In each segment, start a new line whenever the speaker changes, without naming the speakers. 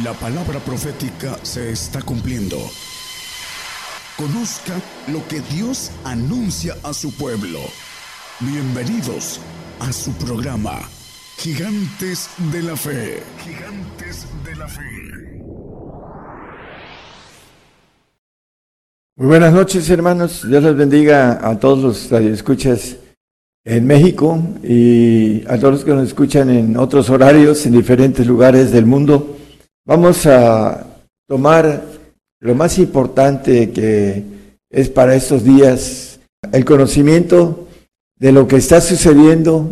La palabra profética se está cumpliendo. Conozca lo que Dios anuncia a su pueblo. Bienvenidos a su programa, Gigantes de la Fe. Gigantes de la Fe.
Muy buenas noches, hermanos. Dios les bendiga a todos los radioescuchas en México y a todos los que nos escuchan en otros horarios en diferentes lugares del mundo. Vamos a tomar lo más importante que es para estos días, el conocimiento de lo que está sucediendo,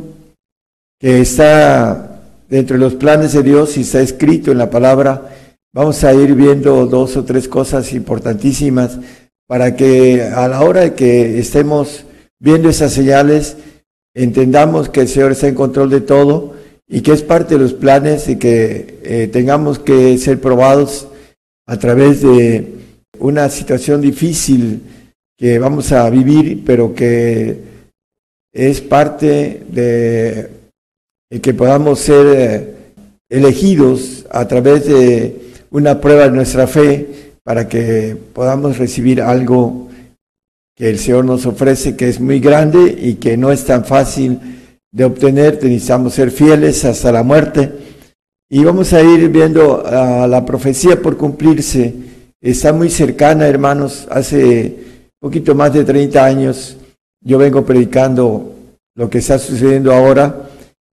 que está dentro de los planes de Dios y está escrito en la palabra. Vamos a ir viendo dos o tres cosas importantísimas para que a la hora de que estemos viendo esas señales, entendamos que el Señor está en control de todo y que es parte de los planes y que eh, tengamos que ser probados a través de una situación difícil que vamos a vivir, pero que es parte de que podamos ser eh, elegidos a través de una prueba de nuestra fe para que podamos recibir algo que el Señor nos ofrece, que es muy grande y que no es tan fácil de obtener, necesitamos ser fieles hasta la muerte. Y vamos a ir viendo a la profecía por cumplirse. Está muy cercana, hermanos. Hace poquito más de 30 años yo vengo predicando lo que está sucediendo ahora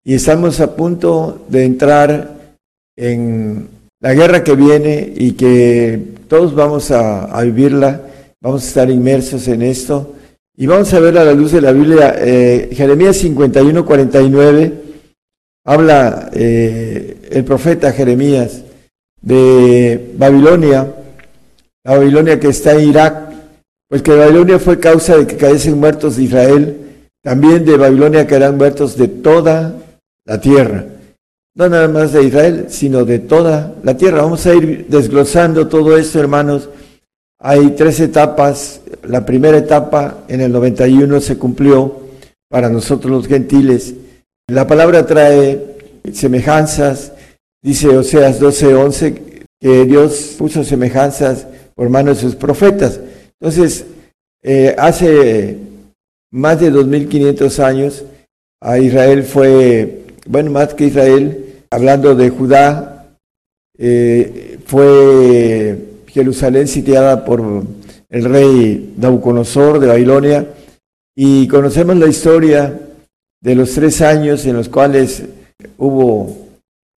y estamos a punto de entrar en la guerra que viene y que todos vamos a, a vivirla, vamos a estar inmersos en esto. Y vamos a ver a la luz de la Biblia, eh, Jeremías 51, 49, habla eh, el profeta Jeremías de Babilonia, la Babilonia que está en Irak, pues que Babilonia fue causa de que cayesen muertos de Israel, también de Babilonia caerán muertos de toda la tierra. No nada más de Israel, sino de toda la tierra. Vamos a ir desglosando todo esto, hermanos. Hay tres etapas la primera etapa en el 91 se cumplió para nosotros los gentiles. La palabra trae semejanzas, dice Oseas 12:11, que Dios puso semejanzas por manos de sus profetas. Entonces, eh, hace más de 2500 años, a Israel fue, bueno, más que Israel, hablando de Judá, eh, fue Jerusalén sitiada por el rey Nabucodonosor de Babilonia, y conocemos la historia de los tres años en los cuales hubo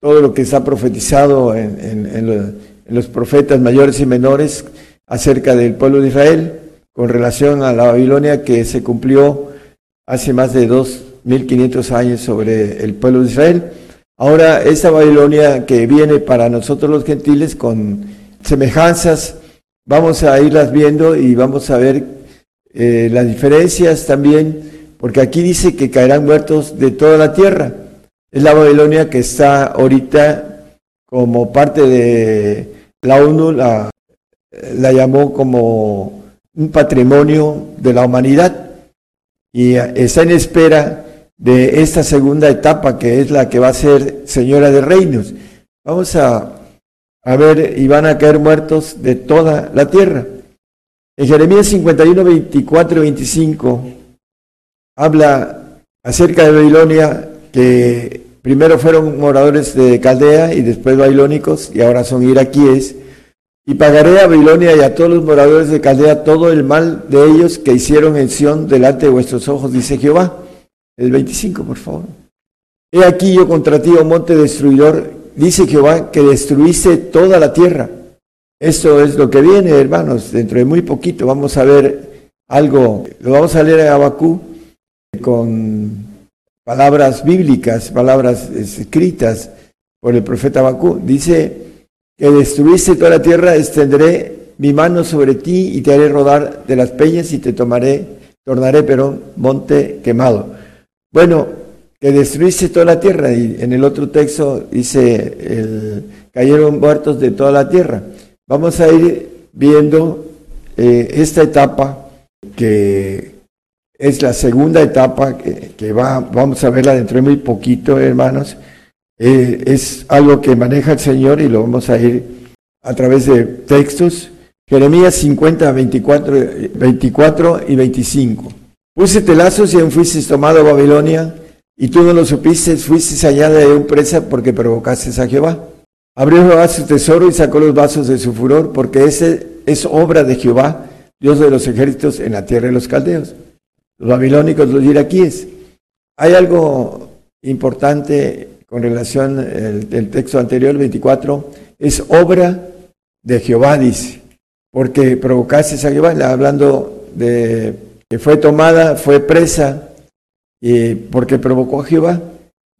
todo lo que está profetizado en, los profetas mayores y menores acerca del pueblo de Israel con relación a la Babilonia que se cumplió hace más de dos mil quinientos años sobre el pueblo de Israel. Ahora, esta Babilonia que viene para nosotros los gentiles con semejanzas Vamos a irlas viendo y vamos a ver eh, las diferencias también, porque aquí dice que caerán muertos de toda la tierra. Es la Babilonia que está ahorita como parte de la ONU, la, la llamó como un patrimonio de la humanidad y está en espera de esta segunda etapa que es la que va a ser señora de reinos. Vamos a a ver, y van a caer muertos de toda la tierra. En Jeremías 51, 24 25 habla acerca de Babilonia, que primero fueron moradores de Caldea y después babilónicos, y ahora son iraquíes. Y pagaré a Babilonia y a todos los moradores de Caldea todo el mal de ellos que hicieron en Sión delante de vuestros ojos, dice Jehová. El 25, por favor. He aquí yo contra ti, oh monte destruidor, dice Jehová que destruiste toda la tierra. Esto es lo que viene, hermanos. Dentro de muy poquito vamos a ver algo. Lo vamos a leer a Abacú con palabras bíblicas, palabras escritas por el profeta Abacú. Dice que destruiste toda la tierra, extenderé mi mano sobre ti y te haré rodar de las peñas y te tomaré, tornaré, pero monte quemado. Bueno, que destruiste toda la tierra. Y en el otro texto dice, cayeron muertos de toda la tierra. Vamos a ir viendo eh, esta etapa que es la segunda etapa que, va, vamos a verla dentro de muy poquito, hermanos. eh, es algo que maneja el Señor y lo vamos a ir a través de textos. Jeremías 50, 24, 24 y 25. Puse telazos y fuiste tomado a Babilonia, y tú no lo supiste, fuiste allá de un presa porque provocaste a Jehová. Abrió Jehová su tesoro y sacó los vasos de su furor, porque ese es obra de Jehová, Dios de los ejércitos en la tierra de los caldeos. Los babilónicos, los iraquíes. Hay algo importante con relación al texto anterior, 24, es obra de Jehová, dice, porque provocaste a Jehová, hablando de que fue tomada, fue presa, y porque provocó a Jehová.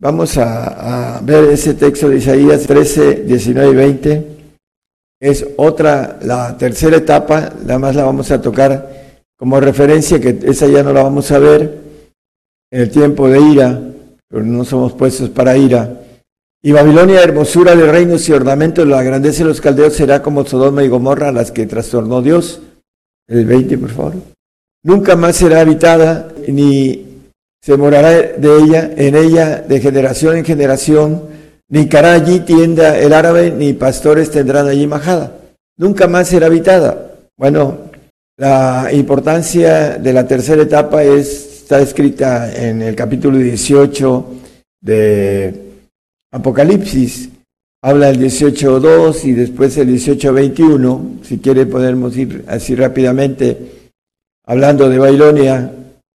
Vamos a, ver ese texto de Isaías 13, 19 y 20. Es otra, la tercera etapa, nada más la vamos a tocar como referencia, que esa ya no la vamos a ver en el tiempo de ira, pero no somos puestos para ira. Y Babilonia, hermosura de reinos y ornamentos, la grandeza de los caldeos será como Sodoma y Gomorra, las que trastornó Dios. El 20, por favor. Nunca más será habitada, ni se morará de ella, en ella, de generación en generación, ni cará allí tienda el árabe, ni pastores tendrán allí majada. Nunca más será habitada. Bueno, la importancia de la tercera etapa es, está escrita en el capítulo 18 de Apocalipsis. Habla el 18.2 y después el 18.21. Si quiere podemos ir así rápidamente hablando de Babilonia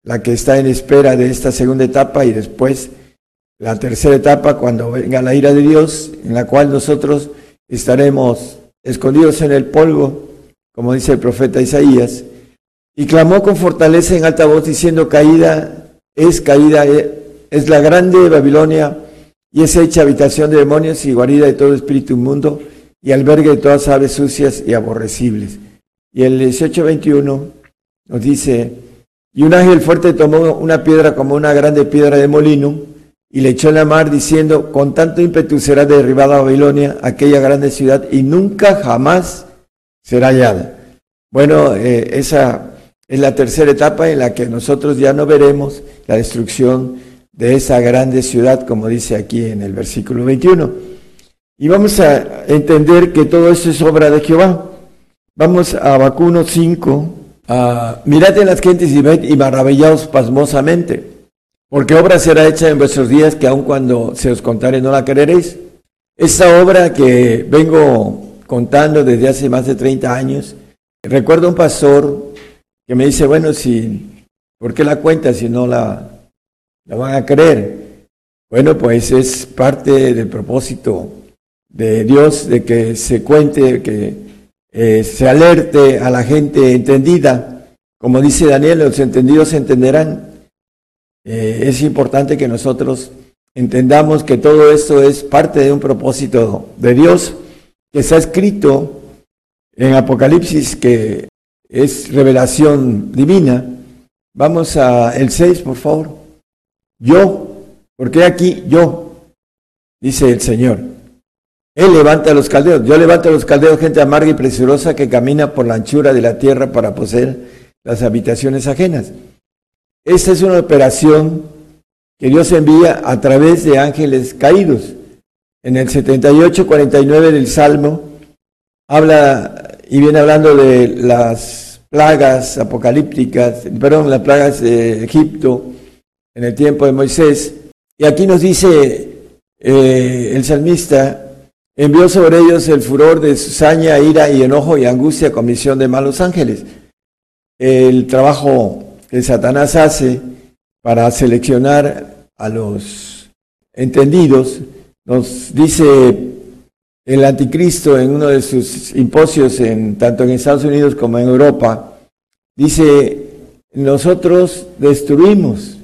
la que está en espera de esta segunda etapa y después la tercera etapa cuando venga la ira de Dios, en la cual nosotros estaremos escondidos en el polvo, como dice el profeta Isaías, y clamó con fortaleza en alta voz diciendo, caída es caída, eh, es la grande Babilonia, y es hecha habitación de demonios y guarida de todo espíritu inmundo, y albergue de todas aves sucias y aborrecibles. Y el 18-21 nos dice, y un ángel fuerte tomó una piedra como una grande piedra de molino y le echó en la mar diciendo, con tanto ímpetu será derribada Babilonia, aquella grande ciudad, y nunca jamás será hallada. Bueno, eh, esa es la tercera etapa en la que nosotros ya no veremos la destrucción de esa grande ciudad, como dice aquí en el versículo 21. Y vamos a entender que todo esto es obra de Jehová. Vamos a Vacuno 5, Ah, mirad en las gentes y ved y maravillaos pasmosamente, porque obra será hecha en vuestros días que aun cuando se os contare no la quereréis. Esta obra que vengo contando desde hace más de 30 años, recuerdo un pastor que me dice, bueno, si, ¿por qué la cuenta si no la, la van a creer? Bueno, pues es parte del propósito de Dios de que se cuente, que eh, se alerte a la gente entendida. Como dice Daniel, los entendidos entenderán. Eh, es importante que nosotros entendamos que todo esto es parte de un propósito de Dios que está escrito en Apocalipsis, que es revelación divina. Vamos a el 6, por favor. Yo, porque aquí yo, dice el Señor. Él levanta a los caldeos. Yo levanto a los caldeos, gente amarga y presurosa que camina por la anchura de la tierra para poseer las habitaciones ajenas. Esta es una operación que Dios envía a través de ángeles caídos. En el 78-49 del Salmo habla y viene hablando de las plagas apocalípticas, perdón, las plagas de Egipto en el tiempo de Moisés. Y aquí nos dice eh, el salmista, Envió sobre ellos el furor de saña, ira y enojo y angustia con misión de malos ángeles. El trabajo que Satanás hace para seleccionar a los entendidos, nos dice el anticristo en uno de sus simposios, en, tanto en Estados Unidos como en Europa, dice, nosotros destruimos.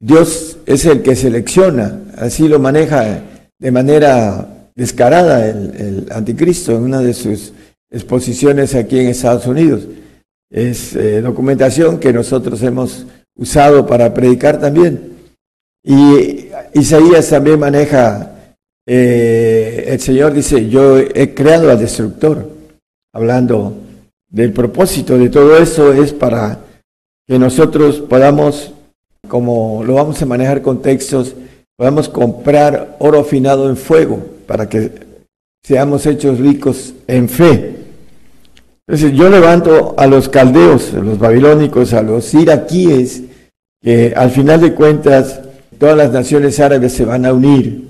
Dios es el que selecciona, así lo maneja de manera descarada el, anticristo en una de sus exposiciones aquí en Estados Unidos. Es eh, documentación que nosotros hemos usado para predicar también. Y Isaías también maneja, eh, el Señor dice, yo he creado al destructor, hablando del propósito de todo eso es para que nosotros podamos, como lo vamos a manejar con textos, podamos comprar oro afinado en fuego para que seamos hechos ricos en fe. Entonces yo levanto a los caldeos, a los babilónicos, a los iraquíes, que al final de cuentas todas las naciones árabes se van a unir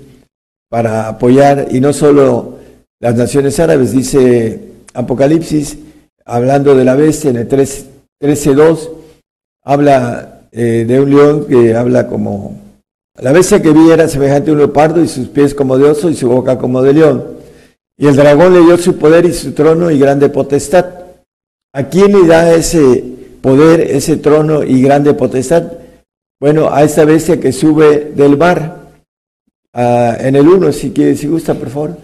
para apoyar, y no solo las naciones árabes, dice Apocalipsis, hablando de la bestia en el 13.2, habla eh, de un león que habla como, la bestia que vi era semejante a un leopardo y sus pies como de oso y su boca como de león. Y el dragón le dio su poder y su trono y grande potestad. ¿A quién le da ese poder, ese trono y grande potestad? Bueno, a esta bestia que sube del mar. en el 1, si, si gusta, por favor.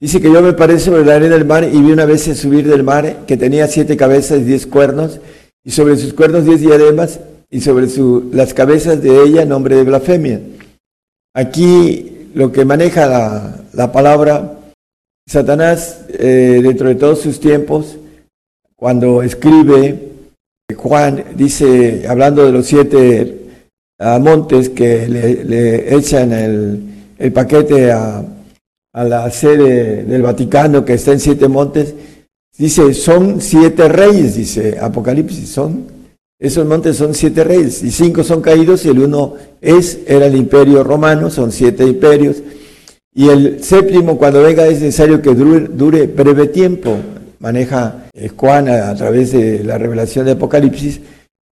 Dice que yo me paré sobre la arena del mar y vi una bestia subir del mar que tenía siete cabezas y diez cuernos, y sobre sus cuernos diez diademas, y sobre su, las cabezas de ella nombre de blasfemia. Aquí lo que maneja la, la palabra Satanás eh, dentro de todos sus tiempos, cuando escribe, Juan dice, hablando de los siete montes que le, echan el, paquete a, a, la sede del Vaticano que está en siete montes, dice, son siete reyes, dice Apocalipsis, son, esos montes son siete reyes, y cinco son caídos y el uno es, era el imperio romano, son siete imperios, y el séptimo, cuando venga, es necesario que dure, breve tiempo. Maneja Juan a, través de la revelación de Apocalipsis.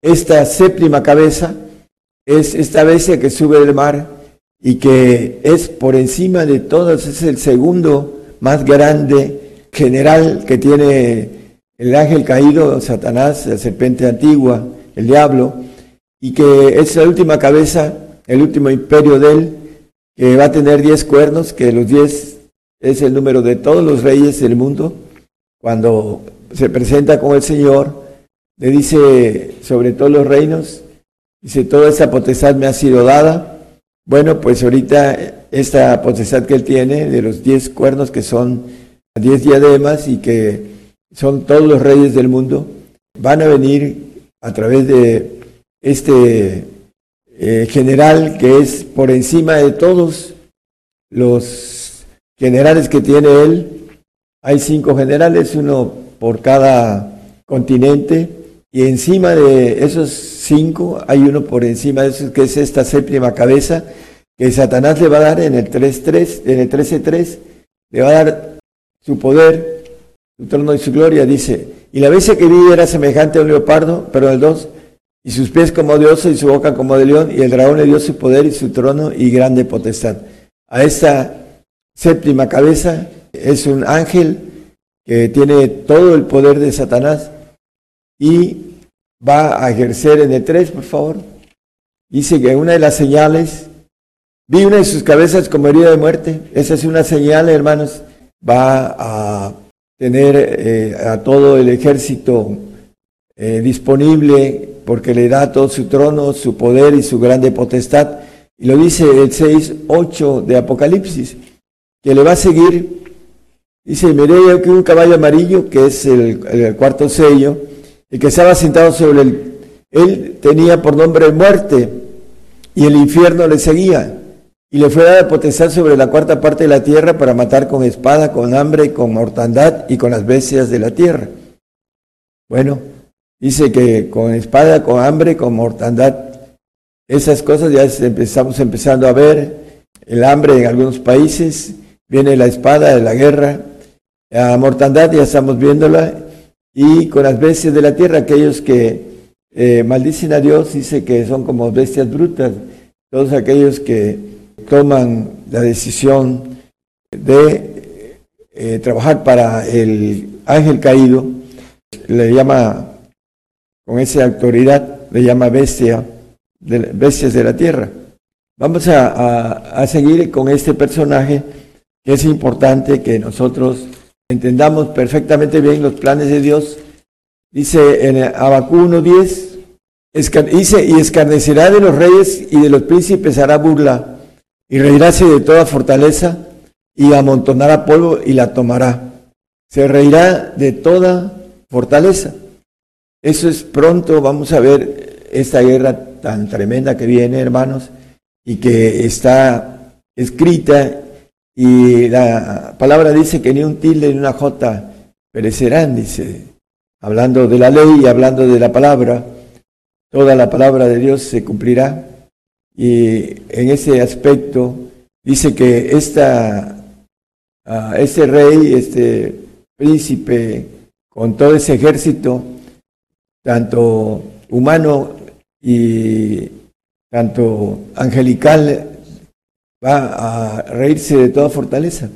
Esta séptima cabeza es esta bestia que sube del mar y que es por encima de todos, es el segundo más grande general que tiene el ángel caído, Satanás, la serpiente antigua, el diablo, y que es la última cabeza, el último imperio de él, que va a tener diez cuernos, que los diez es el número de todos los reyes del mundo. Cuando se presenta con el Señor, le dice sobre todos los reinos, dice, toda esta potestad me ha sido dada. Bueno, pues ahorita esta potestad que él tiene de los diez cuernos, que son diez diademas y que son todos los reyes del mundo, van a venir a través de este eh, general que es por encima de todos los generales que tiene él. Hay cinco generales, uno por cada continente, y encima de esos cinco hay uno por encima de esos, que es esta séptima cabeza, que Satanás le va a dar en el 3.3, en el 13.3, le va a dar su poder, su trono y su gloria, dice. Y la bestia que vi era semejante a un leopardo, pero el 2 y sus pies como de y su boca como de león, y el dragón le dio su poder y su trono y grande potestad. A esta séptima cabeza es un ángel que tiene todo el poder de Satanás y va a ejercer en el 3, por favor. Dice que una de las señales, vi una de sus cabezas como herida de muerte, esa es una señal, hermanos, va a tener eh, a todo el ejército eh, disponible porque le da todo su trono, su poder y su grande potestad. Y lo dice el 6, 8 de Apocalipsis, que le va a seguir. Dice, miré que un caballo amarillo, que es el, cuarto sello, y que estaba sentado sobre él. Él tenía por nombre muerte, y el infierno le seguía. Y le fue dada potestad sobre la cuarta parte de la tierra para matar con espada, con hambre, con mortandad y con las bestias de la tierra. Bueno, Dice que con espada, con hambre, con mortandad, esas cosas ya empezamos empezando a ver, el hambre en algunos países, viene la espada de la guerra, la mortandad ya estamos viéndola, y con las bestias de la tierra, aquellos que eh, maldicen a Dios, dice que son como bestias brutas, todos aquellos que toman la decisión de eh, trabajar para el ángel caído, le llama con esa autoridad, le llama bestia, de, bestias de la tierra. Vamos a, seguir con este personaje que es importante que nosotros entendamos perfectamente bien los planes de Dios. Dice en Abacú 1.10, dice, y escarnecerá de los reyes y de los príncipes hará burla, y reirá de toda fortaleza, y amontonará polvo y la tomará. Se reirá de toda fortaleza. Eso es pronto, vamos a ver esta guerra tan tremenda que viene, hermanos. y que está escrita y la palabra dice que ni un tilde ni una jota perecerán, dice, hablando de la ley y hablando de la palabra, toda la palabra de Dios se cumplirá. Y en ese aspecto dice que esta, uh, este rey, este príncipe, con todo ese ejército, tanto humano y tanto angelical, va a reírse de toda fortaleza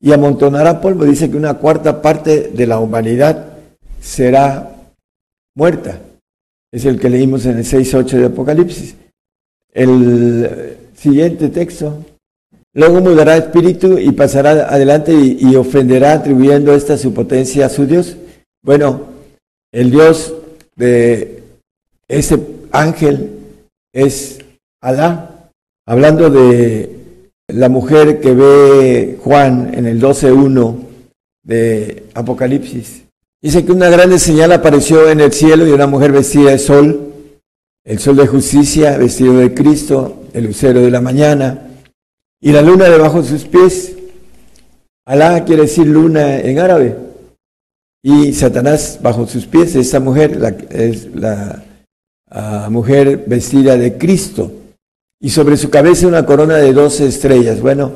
y amontonará polvo. Dice que una cuarta parte de la humanidad será muerta. Es el que leímos en el 6.8 de Apocalipsis. El siguiente texto. Luego mudará espíritu y pasará adelante y, ofenderá atribuyendo esta su potencia a su Dios. Bueno, el Dios de ese ángel es Alá, hablando de la mujer que ve Juan en el 12.1 de Apocalipsis. Dice que una grande señal apareció en el cielo y una mujer vestida de sol, el sol de justicia, vestido de Cristo, el lucero de la mañana, y la luna debajo de sus pies. Alá quiere decir luna en árabe. Y Satanás bajo sus pies, esta mujer la, es la ah, mujer vestida de Cristo y sobre su cabeza una corona de doce estrellas. Bueno,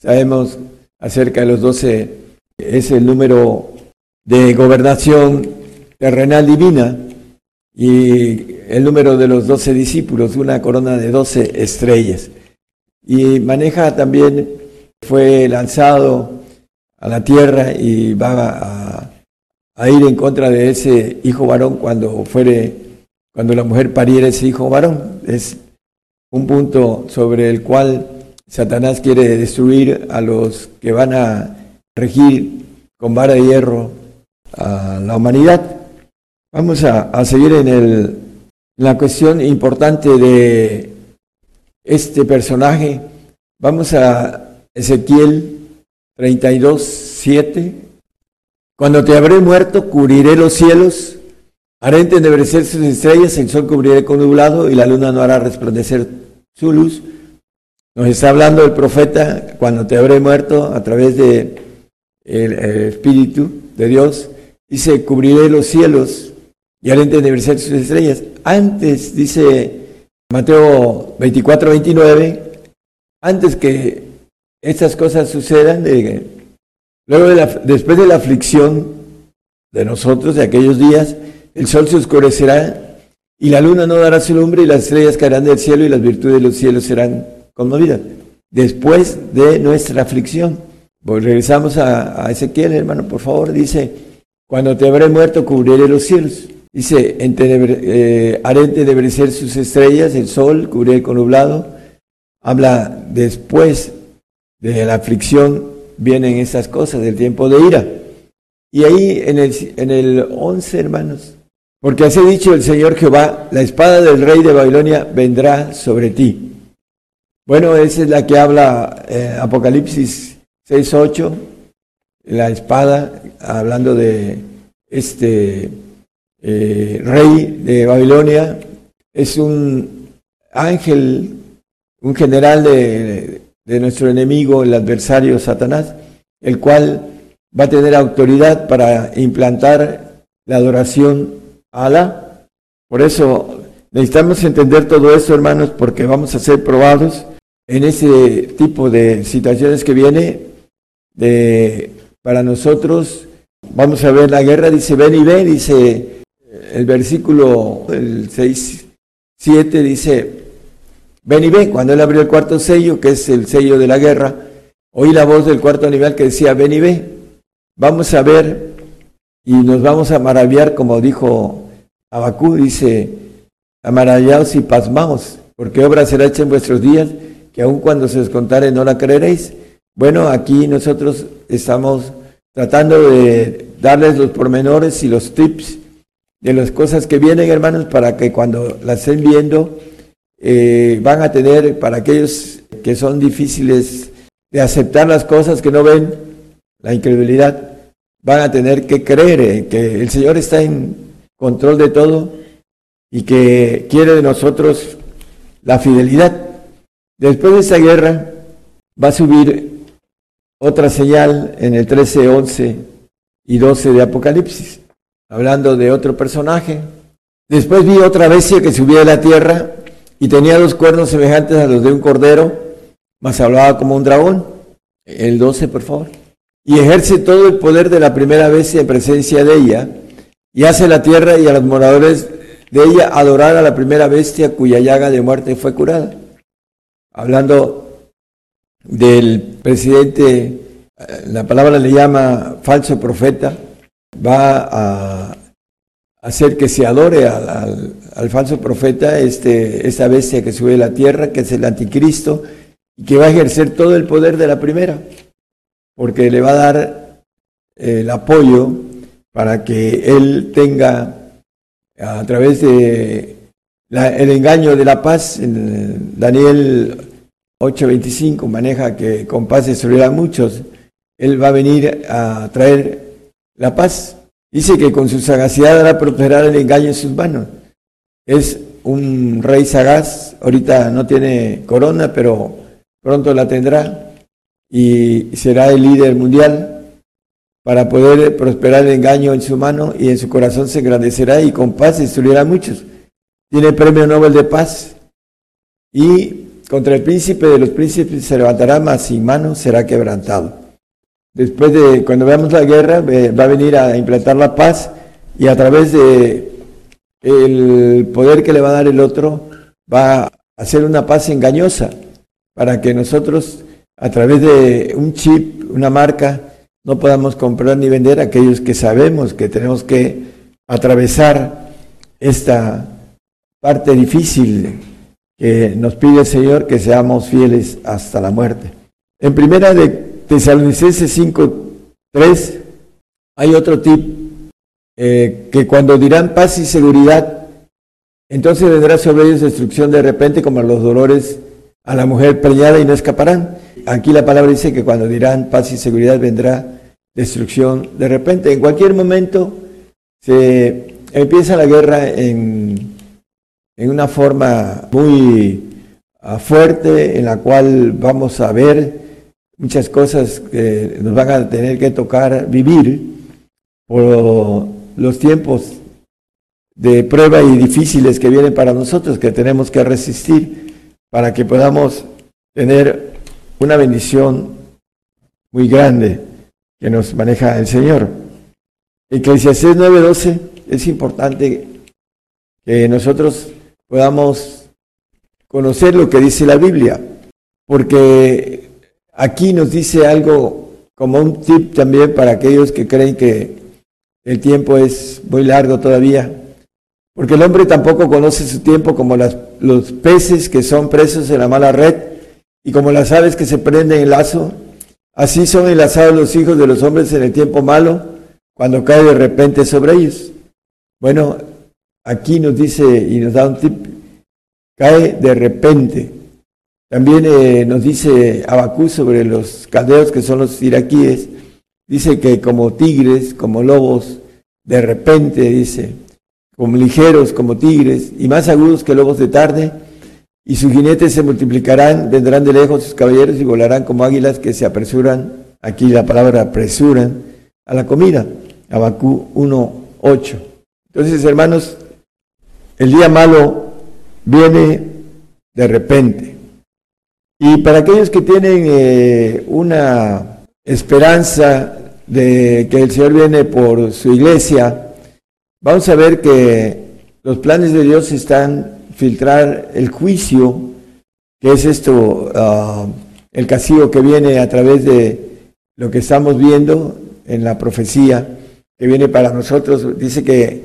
sabemos acerca de los doce, es el número de gobernación terrenal divina y el número de los doce discípulos, una corona de doce estrellas. Y maneja también, fue lanzado a la tierra y va a, ir en contra de ese hijo varón cuando fuere, cuando la mujer pariera ese hijo varón. Es un punto sobre el cual Satanás quiere destruir a los que van a regir con vara de hierro a la humanidad. Vamos a, seguir en, el, la cuestión importante de este personaje. Vamos a Ezequiel 32, 7. Cuando te habré muerto, cubriré los cielos Haré entenebrecer sus estrellas, el sol cubriré con nublado y la luna no hará resplandecer su luz. Nos está hablando el profeta cuando te habré muerto a través de el, Espíritu de Dios. Dice, cubriré los cielos y haré entenebrecer sus estrellas. Antes, dice Mateo 24, 29, antes que estas cosas sucedan, luego después de la aflicción de nosotros, de aquellos días, el sol se oscurecerá y la luna no dará su lumbre y las estrellas caerán del cielo y las virtudes de los cielos serán conmovidas. Después de nuestra aflicción. Pues regresamos a, Ezequiel, hermano, por favor. Dice, cuando te habré muerto, cubriré los cielos. Dice, eh, haré entenebrecer sus estrellas, el sol, cubriré con nublado. Habla después de la aflicción, vienen estas cosas, del tiempo de ira. Y ahí en el, en el 11, hermanos, porque así dicho el Señor Jehová, la espada del rey de Babilonia vendrá sobre ti. Bueno, esa es la que habla eh, Apocalipsis 6.8, la espada, hablando de este eh, rey de Babilonia, es un ángel, un general de, nuestro enemigo, el adversario Satanás, el cual va a tener autoridad para implantar la adoración Alá. Por eso necesitamos entender todo eso, hermanos, porque vamos a ser probados en ese tipo de situaciones que viene de, para nosotros. Vamos a ver la guerra, dice, ven y ven, dice el versículo el 6, 7, dice, ven y ven, cuando él abrió el cuarto sello, que es el sello de la guerra, oí la voz del cuarto nivel que decía, ven y ven. Vamos a ver y nos vamos a maravillar, como dijo Abacú, dice, maravillados y pasmaos, porque obra será hecha en vuestros días, que aun cuando se os contare no la creeréis. Bueno, aquí nosotros estamos tratando de darles los pormenores y los tips de las cosas que vienen, hermanos, para que cuando las estén viendo, eh, van a tener, para aquellos que son difíciles de aceptar las cosas que no ven, la incredulidad, van a tener que creer que el Señor está en control de todo y que quiere de nosotros la fidelidad. Después de esta guerra va a subir otra señal en el 13, 11 y 12 de Apocalipsis, hablando de otro personaje. Después vi otra bestia que subía de la tierra y tenía dos cuernos semejantes a los de un cordero, mas hablaba como un dragón. El 12, por favor. Y ejerce todo el poder de la primera bestia en presencia de ella, y hace la tierra y a los moradores de ella adorar a la primera bestia cuya llaga de muerte fue curada. Hablando del presidente, eh, la palabra le llama falso profeta, va a hacer que se adore al, falso profeta, este, esta bestia que sube de la tierra, que es el anticristo, y que va a ejercer todo el poder de la primera, porque le va a dar el apoyo para que él tenga a través de el engaño de la paz, en Daniel 8:25 maneja que con paz destruirá a muchos, él va a venir a traer la paz. Dice que con su sagacidad hará prosperar el engaño en sus manos. Es un rey sagaz, ahorita no tiene corona, pero pronto la tendrá y será el líder mundial para poder prosperar el engaño en su mano y en su corazón se engrandecerá y con paz destruirá a muchos. Tiene el premio Nobel de paz y contra el príncipe de los príncipes se levantará, mas sin mano será quebrantado. Después de, cuando veamos la guerra, va a venir a implantar la paz y a través de el poder que le va a dar el otro, va a hacer una paz engañosa para que nosotros, a través de un chip, una marca, no podamos comprar ni vender aquellos que sabemos que tenemos que atravesar esta parte difícil que nos pide el Señor que seamos fieles hasta la muerte. En primera de Tesalonicenses 5.3 hay otro tip eh, que cuando dirán paz y seguridad, entonces vendrá sobre ellos destrucción de repente como los dolores a la mujer preñada y no escaparán. Aquí la palabra dice que cuando dirán paz y seguridad vendrá destrucción. De repente, en cualquier momento, se empieza la guerra en, en una forma muy ah, fuerte, en la cual vamos a ver muchas cosas que nos van a tener que tocar vivir por los tiempos de prueba y difíciles que vienen para nosotros, que tenemos que resistir para que podamos tener una bendición muy grande que nos maneja el Señor. Eclesiastés 9:12 es importante que nosotros podamos conocer lo que dice la Biblia, porque aquí nos dice algo como un tip también para aquellos que creen que el tiempo es muy largo todavía, porque el hombre tampoco conoce su tiempo como las, los peces que son presos en la mala red y como las aves que se prenden en el lazo Así son enlazados los hijos de los hombres en el tiempo malo, cuando cae de repente sobre ellos. Bueno, aquí nos dice y nos da un tip, cae de repente. También eh, nos dice Abacú sobre los caldeos que son los iraquíes, dice que como tigres, como lobos, de repente, dice, como ligeros como tigres y más agudos que lobos de tarde, y sus jinetes se multiplicarán, vendrán de lejos sus caballeros y volarán como águilas que se apresuran, aquí la palabra apresuran, a la comida. Abacú 1.8. Entonces, hermanos, el día malo viene de repente. Y para aquellos que tienen eh, una esperanza de que el Señor viene por su iglesia, vamos a ver que los planes de Dios están filtrar el juicio, que es esto, ah, el castigo que viene a través de lo que estamos viendo en la profecía, que viene para nosotros. Dice que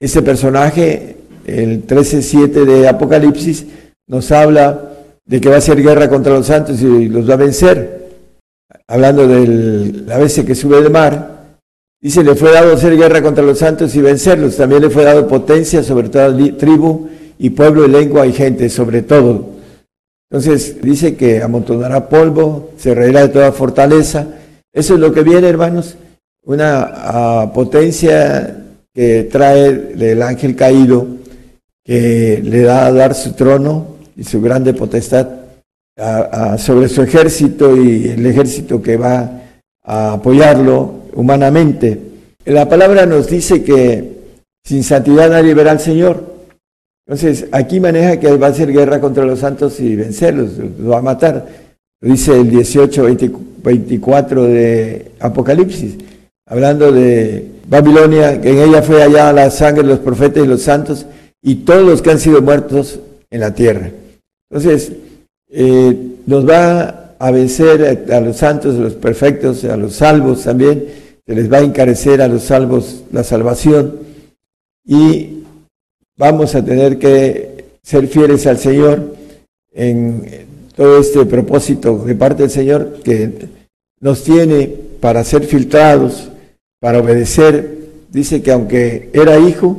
este personaje, el 13.7 de Apocalipsis, nos habla de que va a ser guerra contra los santos y los va a vencer. Hablando de la bestia que sube del mar, dice, le fue dado hacer guerra contra los santos y vencerlos. También le fue dado potencia sobre toda tribu y pueblo y lengua y gente, sobre todo. Entonces dice que amontonará polvo, se reirá de toda fortaleza. Eso es lo que viene, hermanos, una ah, potencia que trae el ángel caído, que le da a dar su trono y su grande potestad sobre su ejército y el ejército que va a apoyarlo humanamente. La palabra nos dice que sin santidad nadie verá al Señor. Entonces, aquí maneja que va a hacer guerra contra los santos y vencerlos, los va a matar. dice el 18, 24 de Apocalipsis, hablando de Babilonia, que en ella fue allá la sangre de los profetas y los santos y todos los que han sido muertos en la tierra. Entonces, eh, nos va a vencer a, los santos, a los perfectos, a los salvos también, se les va a encarecer a los salvos la salvación y vamos a tener que ser fieles al Señor en todo este propósito de parte del Señor que nos tiene para ser filtrados, para obedecer. Dice que aunque era hijo,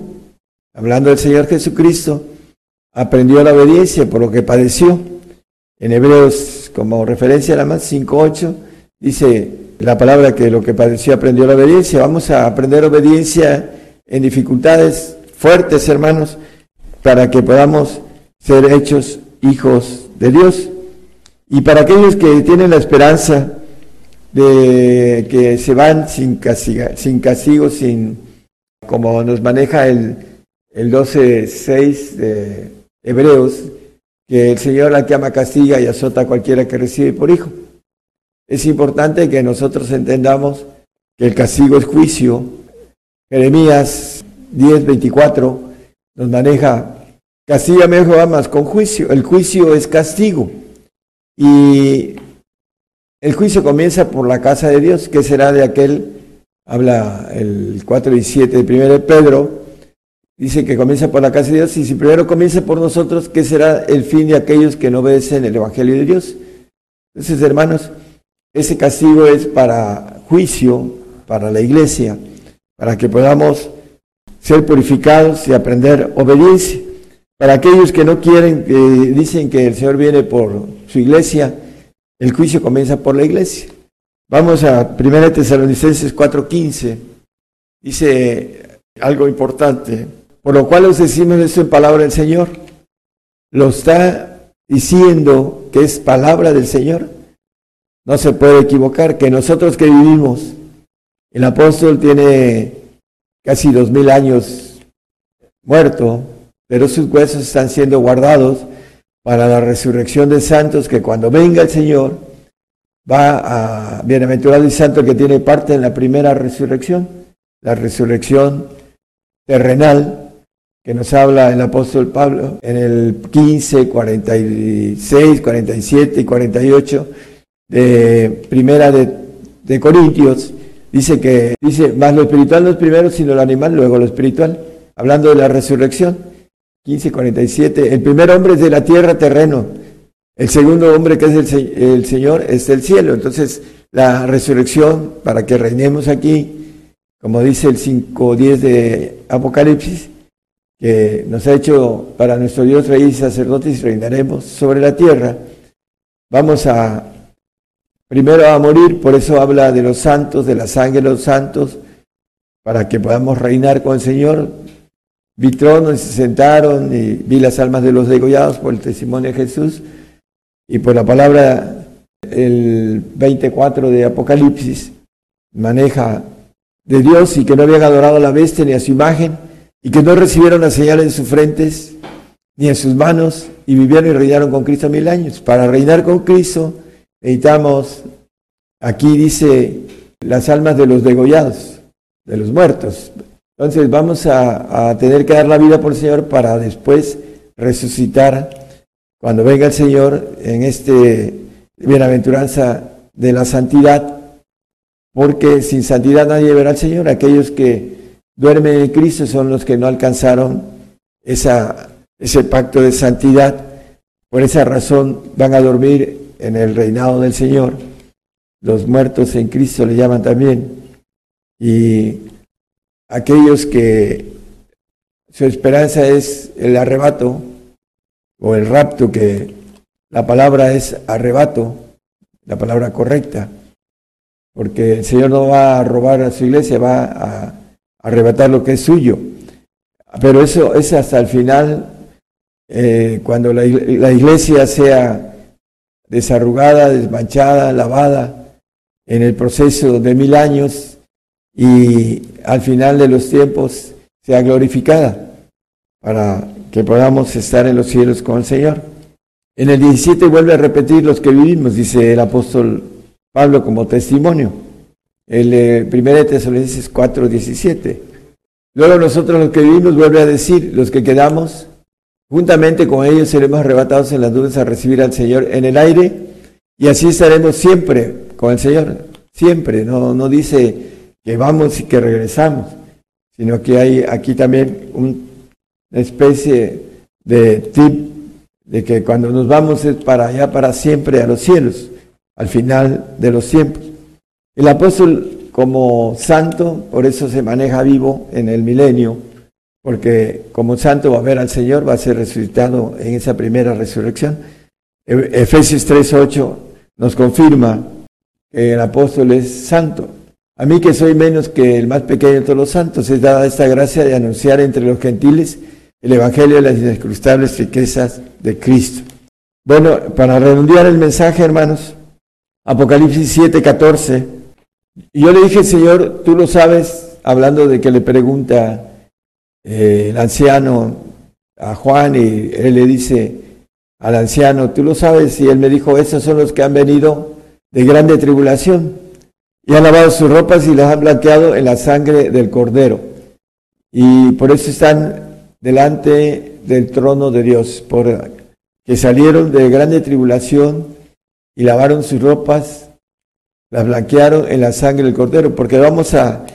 hablando del Señor Jesucristo, aprendió la obediencia por lo que padeció. En Hebreos, como referencia a la más 5.8, dice la palabra que lo que padeció aprendió la obediencia. Vamos a aprender obediencia en dificultades fuertes, hermanos, para que podamos ser hechos hijos de Dios. Y para aquellos que tienen la esperanza de que se van sin, castiga, sin castigo, sin, como nos maneja el, el 12.6 de Hebreos, que el Señor la que ama castiga y azota a cualquiera que recibe por hijo. Es importante que nosotros entendamos que el castigo es juicio. Jeremías 10.24 nos maneja, castígame Jehová más con juicio. El juicio es castigo. Y el juicio comienza por la casa de Dios, que será de aquel, habla el 4 y 7 de 1 de Pedro, dice que comienza por la casa de Dios, y si primero comienza por nosotros, ¿qué será el fin de aquellos que no obedecen el Evangelio de Dios? Entonces, hermanos, ese castigo es para juicio, para la iglesia, para que podamos ser purificados y aprender obediencia. Para aquellos que no quieren, que dicen que el Señor viene por su iglesia, el juicio comienza por la iglesia. Vamos a 1 Tesalonicenses 4:15. Dice algo importante. Por lo cual os decimos esto en palabra del Señor. Lo está diciendo que es palabra del Señor. No se puede equivocar que nosotros que vivimos, el apóstol tiene casi dos mil años muerto, pero sus huesos están siendo guardados para la resurrección de santos, que cuando venga el Señor va a bienaventurado y santo que tiene parte en la primera resurrección, la resurrección terrenal, que nos habla el apóstol Pablo en el 15, 46, 47 y 48 de primera de, de Corintios, dice que, dice, más lo espiritual no es primero, sino lo animal, luego lo espiritual, hablando de la resurrección. 15:47. El primer hombre es de la tierra terreno. El segundo hombre que es el, Señor es del cielo. Entonces, la resurrección para que reinemos aquí, como dice el 5.10 de Apocalipsis, que nos ha hecho para nuestro Dios rey sacerdotes y reinaremos sobre la tierra. Vamos a primero a morir, por eso habla de los santos, de la sangre de los santos, para que podamos reinar con el Señor Vi tronos y se sentaron y vi las almas de los degollados por el testimonio de Jesús y por la palabra, el 24 de Apocalipsis maneja de Dios y que no habían adorado a la bestia ni a su imagen y que no recibieron la señal en sus frentes ni en sus manos y vivieron y reinaron con Cristo mil años. Para reinar con Cristo necesitamos, aquí dice, las almas de los degollados, de los muertos. Entonces vamos a, tener que dar la vida por el Señor para después resucitar cuando venga el Señor en este bienaventuranza de la santidad, porque sin santidad nadie verá al Señor. Aquellos que duermen en Cristo son los que no alcanzaron ese pacto de santidad. Por esa razón van a dormir en el reinado del Señor. Los muertos en Cristo le llaman también. Y aquellos que su esperanza es el arrebato o el rapto, que la palabra es arrebato, la palabra correcta, porque el Señor no va a robar a su iglesia, va a arrebatar lo que es suyo. Pero eso es hasta el final, eh, cuando la, iglesia sea desarrugada, desmanchada, lavada en el proceso de mil años y al final de los tiempos sea glorificada para que podamos estar en los cielos con el Señor. En el 17 vuelve a repetir los que vivimos, dice el apóstol Pablo como testimonio. El eh, 1 Tesalonicenses 4, 17. Luego nosotros los que vivimos vuelve a decir, los que quedamos, juntamente con ellos seremos arrebatados en las nubes a recibir al Señor en el aire y así estaremos siempre con el Señor, siempre, no, no dice que vamos y que regresamos, sino que hay aquí también una especie de tip de que cuando nos vamos es para allá, para siempre, a los cielos, al final de los tiempos. El apóstol como santo, por eso se maneja vivo en el milenio, porque como santo va a ver al Señor, va a ser resucitado en esa primera resurrección. E-, Efesios 3:8 nos confirma que el apóstol es santo. A mí que soy menos que el más pequeño de todos los santos, es dada esta gracia de anunciar entre los gentiles el Evangelio de las inescrutables riquezas de Cristo. Bueno, para redondear el mensaje, hermanos, Apocalipsis 7:14 y yo le dije, Señor, tú lo sabes, hablando de que le pregunta eh, el anciano a Juan y él le dice al anciano, tú lo sabes, y él me dijo, esos son los que han venido de grande tribulación y han lavado sus ropas y las han blanqueado en la sangre del cordero. Y por eso están delante del trono de Dios, por que salieron de grande tribulación y lavaron sus ropas las blanquearon en la sangre del cordero, porque vamos a,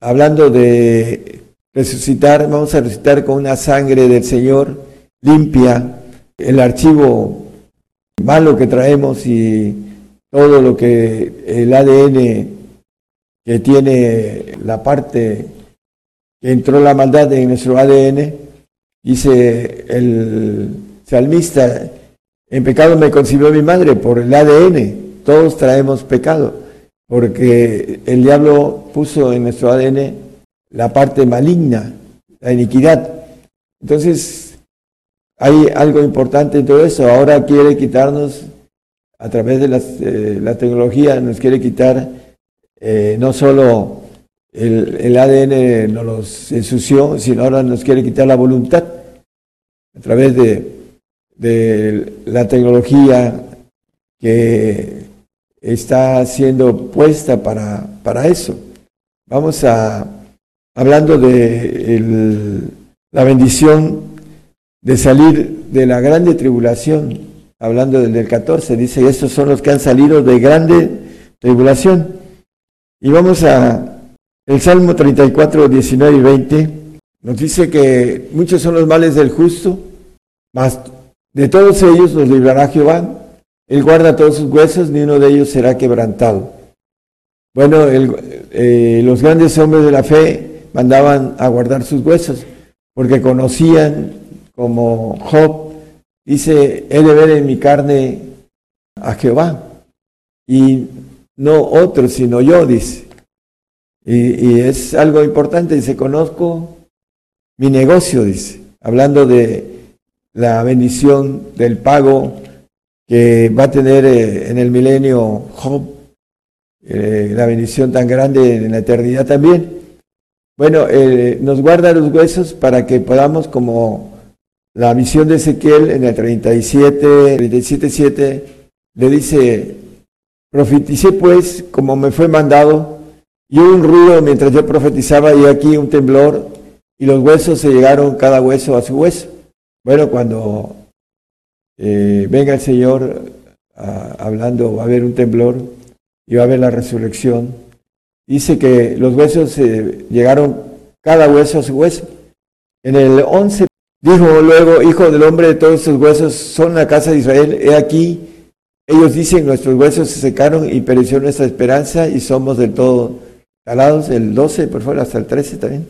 hablando de resucitar, vamos a resucitar con una sangre del Señor limpia, el archivo malo que traemos y todo lo que el ADN que tiene la parte que entró la maldad en nuestro ADN, dice el salmista, en pecado me concibió mi madre por el ADN, todos traemos pecado, porque el diablo puso en nuestro ADN la parte maligna, la iniquidad. Entonces, hay algo importante en todo eso. Ahora quiere quitarnos, a través de eh, la tecnología, nos quiere quitar eh, no solo el, ADN nos los ensució, sino ahora nos quiere quitar la voluntad a través de, de la tecnología que está siendo puesta para, para eso. Vamos a, hablando de la bendición de salir de la grande tribulación, hablando del, del 14, dice, estos son los que han salido de grande tribulación. Y vamos a el Salmo 34, 19 y 20, nos dice que muchos son los males del justo, mas de todos ellos los librará Jehová. Él guarda todos sus huesos, ni uno de ellos será quebrantado. Bueno, eh, los grandes hombres de la fe mandaban a guardar sus huesos, porque conocían, como Job, dice, he de ver en mi carne a Jehová, y no otro, sino yo, dice. Y, y es algo importante, dice, conozco mi negocio, dice, hablando de la bendición del pago que va a tener eh, en el milenio Job, eh, la bendición tan grande en la eternidad también. Bueno, eh, nos guarda los huesos para que podamos, como la misión de Ezequiel en el 37, 37, 7, le dice, profeticé pues como me fue mandado, y hubo un ruido mientras yo profetizaba y aquí un temblor, y los huesos se llegaron cada hueso a su hueso. Bueno, cuando eh, venga el Señor hablando, va a haber un temblor y va a haber la resurrección. Dice que los huesos eh, llegaron cada hueso a su hueso. En el 11 dijo luego, Hijo del hombre, todos estos huesos son la casa de Israel. He aquí, ellos dicen, nuestros huesos se secaron y pereció nuestra esperanza y somos del todo calados. El 12, por favor, hasta el 13 también.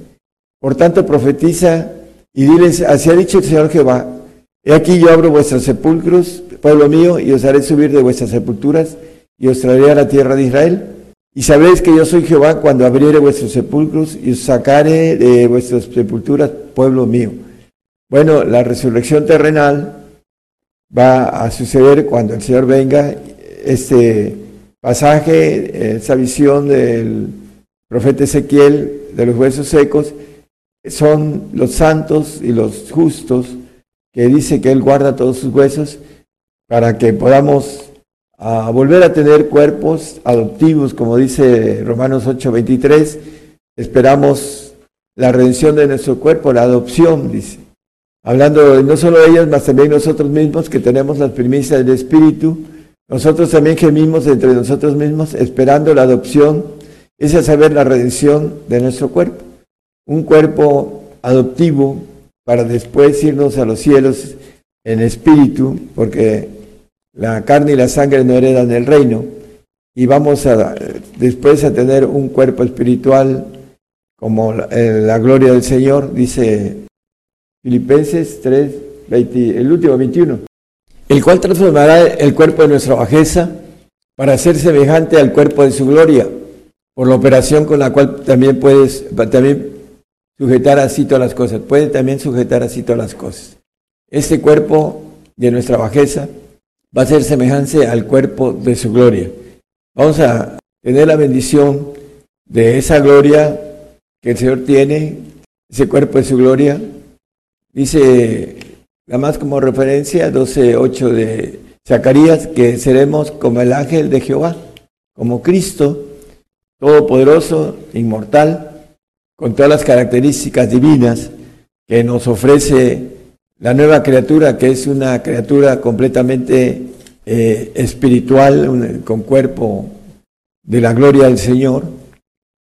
Por tanto, profetiza y diles, así ha dicho el Señor Jehová, He aquí yo abro vuestros sepulcros, pueblo mío, y os haré subir de vuestras sepulturas, y os traeré a la tierra de Israel. Y sabréis que yo soy Jehová cuando abriere vuestros sepulcros y os sacaré de vuestras sepulturas, pueblo mío. Bueno, la resurrección terrenal va a suceder cuando el Señor venga. Este pasaje, esa visión del profeta Ezequiel de los huesos secos, son los santos y los justos que dice que Él guarda todos sus huesos para que podamos ah, volver a tener cuerpos adoptivos, como dice Romanos 8:23. Esperamos la redención de nuestro cuerpo, la adopción, dice. Hablando no solo de ellos, mas también nosotros mismos que tenemos las primicias del Espíritu, nosotros también gemimos entre nosotros mismos esperando la adopción, es a saber la redención de nuestro cuerpo. Un cuerpo adoptivo para después irnos a los cielos en espíritu, porque la carne y la sangre no heredan el reino, y vamos a después a tener un cuerpo espiritual como la, la gloria del Señor, dice Filipenses 3, 20, el último 21, el cual transformará el cuerpo de nuestra bajeza para ser semejante al cuerpo de su gloria, por la operación con la cual también puedes, también sujetar así todas las cosas, puede también sujetar así todas las cosas. Este cuerpo de nuestra bajeza va a ser semejante al cuerpo de su gloria. Vamos a tener la bendición de esa gloria que el Señor tiene, ese cuerpo de su gloria, Dice, nada más como referencia, 12.8 de Zacarías, que seremos como el ángel de Jehová, como Cristo, todopoderoso, inmortal, con todas las características divinas que nos ofrece la nueva criatura, que es una criatura completamente eh, espiritual, con cuerpo de la gloria del Señor,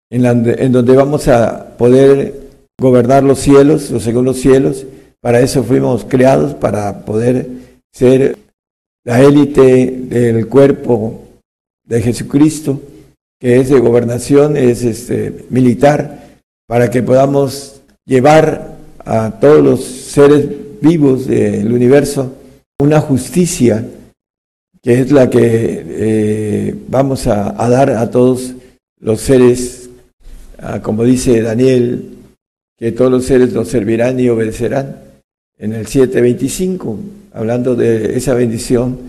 en, donde vamos a poder gobernar los cielos, los segundos cielos, para eso fuimos creados, para poder ser la élite del cuerpo de Jesucristo, que es de gobernación, es este, militar, para que podamos llevar a todos los seres vivos del universo una justicia que es la que eh, vamos a, dar a todos los seres, como dice Daniel, que todos los seres nos servirán y obedecerán. En el 7.25, hablando de esa bendición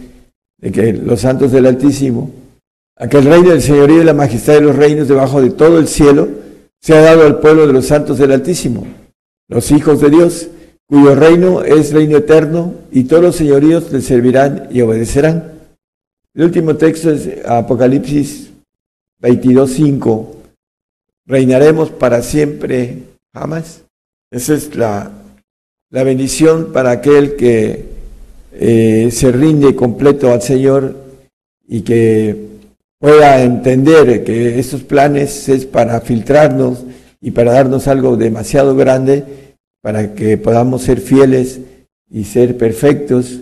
de que los santos del Altísimo, aquel reino del señorío y la majestad de los reinos debajo de todo el cielo, se ha dado al pueblo de los santos del Altísimo, los hijos de Dios, cuyo reino es reino eterno, y todos los señoríos le servirán y obedecerán. El último texto es Apocalipsis 22.5. Reinaremos para siempre, jamás. Esa es la la bendición para aquel que eh, se rinde completo al Señor y que pueda entender que estos planes es para filtrarnos y para darnos algo demasiado grande para que podamos ser fieles y ser perfectos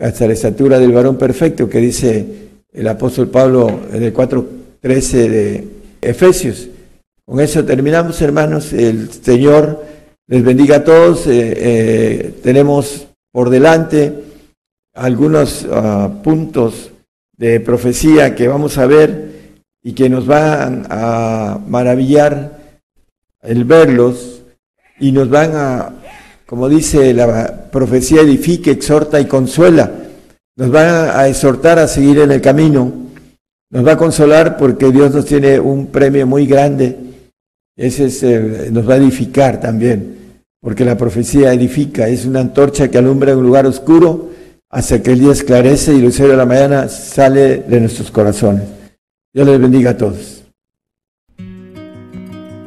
hasta la estatura del varón perfecto que dice el apóstol Pablo en el 4.13 de Efesios. Con eso terminamos, hermanos. El Señor les bendiga a todos. Eh, eh, tenemos por delante algunos ah, puntos de profecía que vamos a ver y que nos van a maravillar el verlos y nos van a, como dice la profecía, edifique, exhorta y consuela. Nos van a exhortar a seguir en el camino. Nos va a consolar porque Dios nos tiene un premio muy grande. Ese nos va a edificar también porque la profecía edifica, es una antorcha que alumbra un lugar oscuro hasta que el día esclarece y el lucero de la mañana sale de nuestros corazones. Dios les bendiga a todos.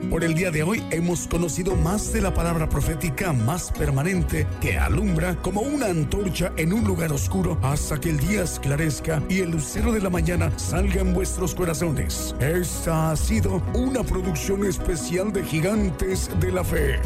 Por el día de hoy hemos conocido más de la palabra profética más permanente que alumbra como una antorcha en un lugar oscuro hasta que el día esclarezca y el lucero de la mañana salga en vuestros corazones. Esta ha sido una producción especial de Gigantes de la Fe.